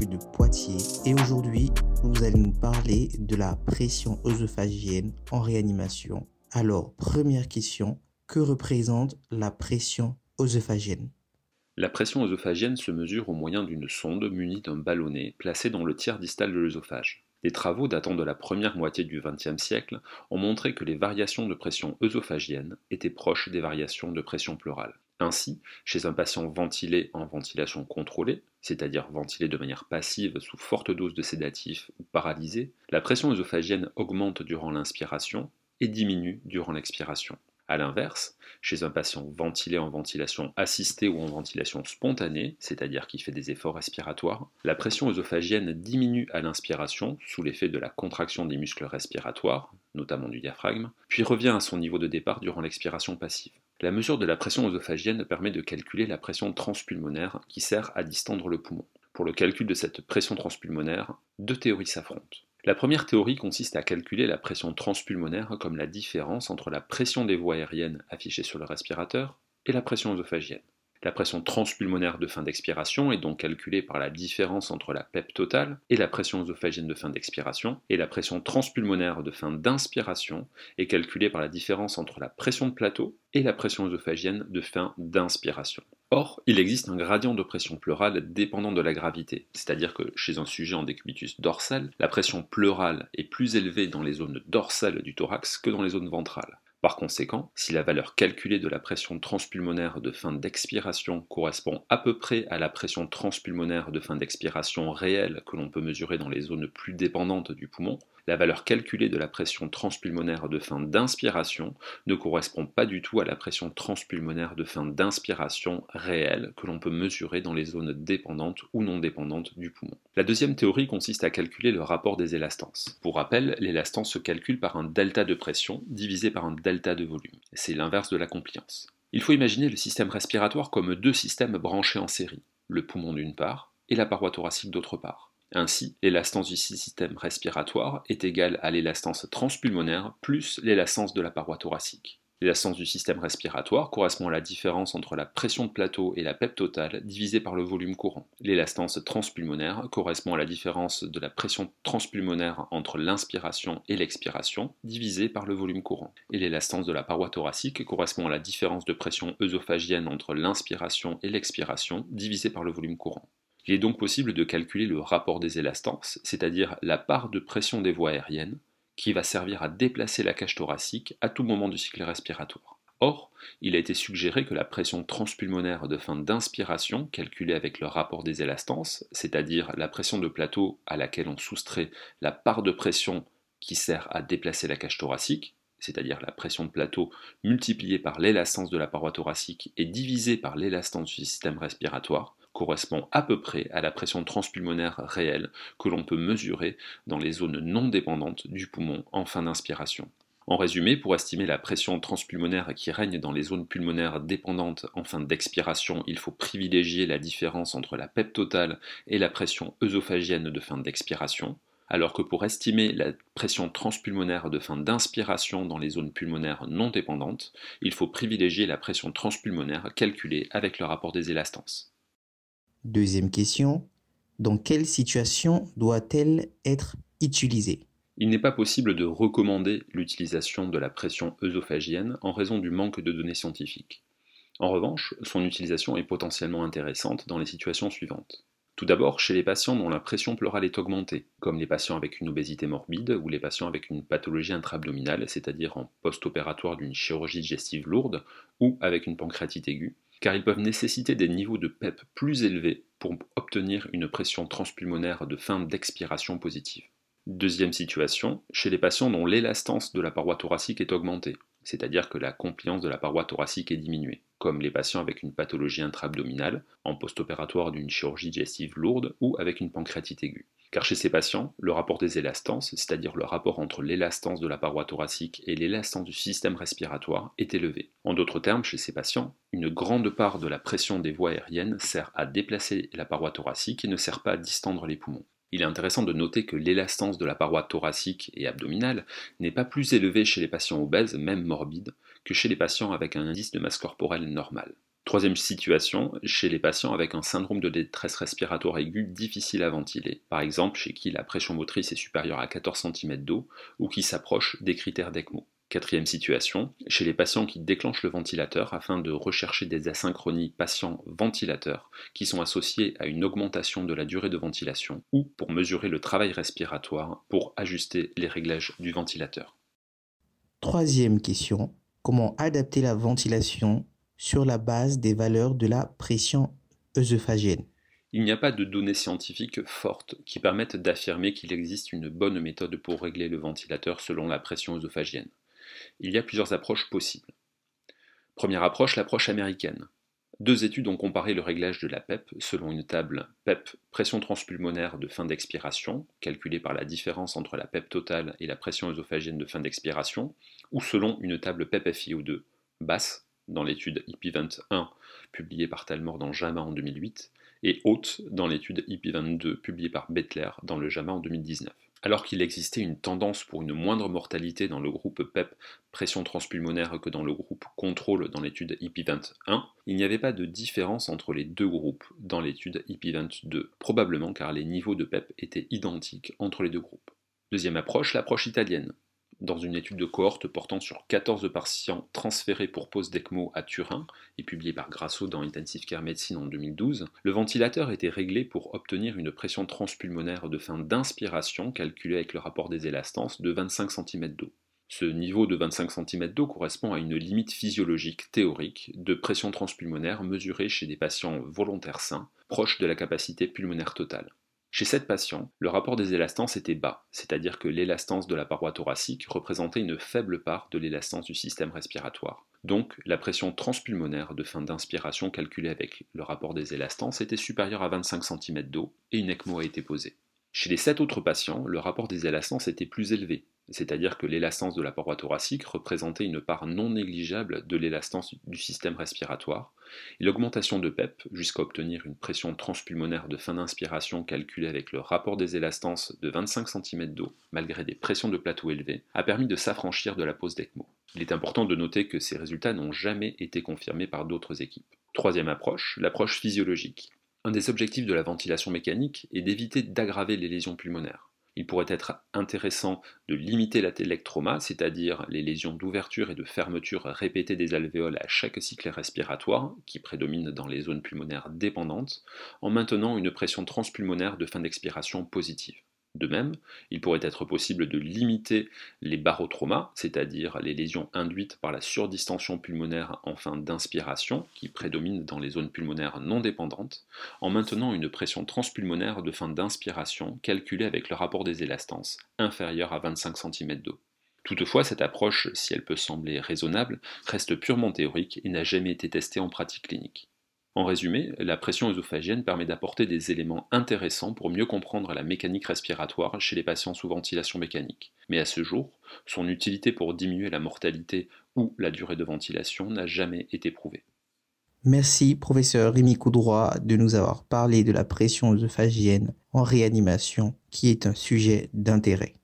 De Poitiers et aujourd'hui, vous allez nous parler de la pression œsophagienne en réanimation. Alors, première question, que représente la pression œsophagienne? La pression œsophagienne se mesure au moyen d'une sonde munie d'un ballonnet placé dans le tiers distal de l'œsophage. Des travaux datant de la première moitié du XXe siècle ont montré que les variations de pression œsophagienne étaient proches des variations de pression pleurale. Ainsi, chez un patient ventilé en ventilation contrôlée, c'est-à-dire ventilé de manière passive sous forte dose de sédatifs ou paralysé, la pression œsophagienne augmente durant l'inspiration et diminue durant l'expiration. A l'inverse, chez un patient ventilé en ventilation assistée ou en ventilation spontanée, c'est-à-dire qui fait des efforts respiratoires, la pression œsophagienne diminue à l'inspiration sous l'effet de la contraction des muscles respiratoires, notamment du diaphragme, puis revient à son niveau de départ durant l'expiration passive. La mesure de la pression œsophagienne permet de calculer la pression transpulmonaire qui sert à distendre le poumon. Pour le calcul de cette pression transpulmonaire, deux théories s'affrontent. La première théorie consiste à calculer la pression transpulmonaire comme la différence entre la pression des voies aériennes affichée sur le respirateur et la pression œsophagienne. La pression transpulmonaire de fin d'expiration est donc calculée par la différence entre la PEP totale et la pression œsophagienne de fin d'expiration, et la pression transpulmonaire de fin d'inspiration est calculée par la différence entre la pression de plateau et la pression œsophagienne de fin d'inspiration. Or, il existe un gradient de pression pleurale dépendant de la gravité, c'est-à-dire que chez un sujet en décubitus dorsal, la pression pleurale est plus élevée dans les zones dorsales du thorax que dans les zones ventrales. Par conséquent, si la valeur calculée de la pression transpulmonaire de fin d'expiration correspond à peu près à la pression transpulmonaire de fin d'expiration réelle que l'on peut mesurer dans les zones plus dépendantes du poumon, la valeur calculée de la pression transpulmonaire de fin d'inspiration ne correspond pas du tout à la pression transpulmonaire de fin d'inspiration réelle que l'on peut mesurer dans les zones dépendantes ou non dépendantes du poumon. La deuxième théorie consiste à calculer le rapport des élastances. Pour rappel, l'élastance se calcule par un delta de pression divisé par un delta de volume. C'est l'inverse de la compliance. Il faut imaginer le système respiratoire comme deux systèmes branchés en série, le poumon d'une part et la paroi thoracique d'autre part. Ainsi, l'élastance du système respiratoire est égale à l'élastance transpulmonaire plus l'élastance de la paroi thoracique. L'élastance du système respiratoire correspond à la différence entre la pression de plateau et la PEP totale divisée par le volume courant. L'élastance transpulmonaire correspond à la différence de la pression transpulmonaire entre l'inspiration et l'expiration divisée par le volume courant. Et l'élastance de la paroi thoracique correspond à la différence de pression œsophagienne entre l'inspiration et l'expiration divisée par le volume courant. Il est donc possible de calculer le rapport des élastances, c'est-à-dire la part de pression des voies aériennes, qui va servir à déplacer la cage thoracique à tout moment du cycle respiratoire. Or, il a été suggéré que la pression transpulmonaire de fin d'inspiration, calculée avec le rapport des élastances, c'est-à-dire la pression de plateau à laquelle on soustrait la part de pression qui sert à déplacer la cage thoracique, c'est-à-dire la pression de plateau multipliée par l'élastance de la paroi thoracique et divisée par l'élastance du système respiratoire, correspond à peu près à la pression transpulmonaire réelle que l'on peut mesurer dans les zones non dépendantes du poumon en fin d'inspiration. En résumé, pour estimer la pression transpulmonaire qui règne dans les zones pulmonaires dépendantes en fin d'expiration, il faut privilégier la différence entre la PEP totale et la pression œsophagienne de fin d'expiration, alors que pour estimer la pression transpulmonaire de fin d'inspiration dans les zones pulmonaires non dépendantes, il faut privilégier la pression transpulmonaire calculée avec le rapport des élastances. Deuxième question, dans quelle situation doit-elle être utilisée? Il n'est pas possible de recommander l'utilisation de la pression œsophagienne en raison du manque de données scientifiques. En revanche, son utilisation est potentiellement intéressante dans les situations suivantes. Tout d'abord, chez les patients dont la pression pleurale est augmentée, comme les patients avec une obésité morbide ou les patients avec une pathologie intra-abdominale, c'est-à-dire en post-opératoire d'une chirurgie digestive lourde ou avec une pancréatite aiguë, car ils peuvent nécessiter des niveaux de PEP plus élevés pour obtenir une pression transpulmonaire de fin d'expiration positive. Deuxième situation, chez les patients dont l'élastance de la paroi thoracique est augmentée, c'est-à-dire que la compliance de la paroi thoracique est diminuée, comme les patients avec une pathologie intra-abdominale, en post-opératoire d'une chirurgie digestive lourde ou avec une pancréatite aiguë. Car chez ces patients, le rapport des élastances, c'est-à-dire le rapport entre l'élastance de la paroi thoracique et l'élastance du système respiratoire, est élevé. En d'autres termes, chez ces patients, une grande part de la pression des voies aériennes sert à déplacer la paroi thoracique et ne sert pas à distendre les poumons. Il est intéressant de noter que l'élastance de la paroi thoracique et abdominale n'est pas plus élevée chez les patients obèses, même morbides, que chez les patients avec un indice de masse corporelle normal. Troisième situation, chez les patients avec un syndrome de détresse respiratoire aiguë difficile à ventiler, par exemple chez qui la pression motrice est supérieure à 14 cm d'eau ou qui s'approche des critères d'ECMO. Quatrième situation, chez les patients qui déclenchent le ventilateur afin de rechercher des asynchronies patients-ventilateurs qui sont associées à une augmentation de la durée de ventilation ou pour mesurer le travail respiratoire pour ajuster les réglages du ventilateur. Troisième question, comment adapter la ventilation sur la base des valeurs de la pression œsophagienne il n'y a pas de données scientifiques fortes qui permettent d'affirmer qu'il existe une bonne méthode pour régler le ventilateur selon la pression œsophagienne. Il y a plusieurs approches possibles. Première approche, l'approche américaine. Deux études ont comparé le réglage de la PEP selon une table PEP pression transpulmonaire de fin d'expiration, calculée par la différence entre la PEP totale et la pression œsophagienne de fin d'expiration, ou selon une table PEP FiO2 basse, dans l'étude IP21 publiée par Talmor dans JAMA en 2008, et haute dans l'étude IP22 publiée par Bettler dans le JAMA en 2019. Alors qu'il existait une tendance pour une moindre mortalité dans le groupe PEP pression transpulmonaire que dans le groupe contrôle dans l'étude IP21, il n'y avait pas de différence entre les deux groupes dans l'étude IP22, probablement car les niveaux de PEP étaient identiques entre les deux groupes. Deuxième approche, l'approche italienne dans une étude de cohorte portant sur 14 patients transférés pour pose d'ECMO à Turin et publiée par Grasso dans Intensive Care Medicine en 2012, le ventilateur était réglé pour obtenir une pression transpulmonaire de fin d'inspiration calculée avec le rapport des élastances de 25 cm d'eau. Ce niveau de 25 cm d'eau correspond à une limite physiologique théorique de pression transpulmonaire mesurée chez des patients volontaires sains, proche de la capacité pulmonaire totale. Chez cette patients, le rapport des élastances était bas, c'est-à-dire que l'élastance de la paroi thoracique représentait une faible part de l'élastance du système respiratoire. Donc, la pression transpulmonaire de fin d'inspiration calculée avec le rapport des élastances était supérieure à 25 cm d'eau et une ECMO a été posée. Chez les 7 autres patients, le rapport des élastances était plus élevé, c'est-à-dire que l'élastance de la paroi thoracique représentait une part non négligeable de l'élastance du système respiratoire, et l'augmentation de PEP, jusqu'à obtenir une pression transpulmonaire de fin d'inspiration calculée avec le rapport des élastances de 25 cm d'eau, malgré des pressions de plateau élevées, a permis de s'affranchir de la pose d'ECMO. Il est important de noter que ces résultats n'ont jamais été confirmés par d'autres équipes. Troisième approche, l'approche physiologique. Un des objectifs de la ventilation mécanique est d'éviter d'aggraver les lésions pulmonaires il pourrait être intéressant de limiter la télectroma, c'est-à-dire les lésions d'ouverture et de fermeture répétées des alvéoles à chaque cycle respiratoire, qui prédomine dans les zones pulmonaires dépendantes, en maintenant une pression transpulmonaire de fin d'expiration positive. De même, il pourrait être possible de limiter les barotraumas, c'est-à-dire les lésions induites par la surdistension pulmonaire en fin d'inspiration, qui prédominent dans les zones pulmonaires non dépendantes, en maintenant une pression transpulmonaire de fin d'inspiration calculée avec le rapport des élastances, inférieur à 25 cm d'eau. Toutefois, cette approche, si elle peut sembler raisonnable, reste purement théorique et n'a jamais été testée en pratique clinique. En résumé, la pression œsophagienne permet d'apporter des éléments intéressants pour mieux comprendre la mécanique respiratoire chez les patients sous ventilation mécanique. Mais à ce jour, son utilité pour diminuer la mortalité ou la durée de ventilation n'a jamais été prouvée. Merci, professeur Rémi Coudroy, de nous avoir parlé de la pression œsophagienne en réanimation, qui est un sujet d'intérêt.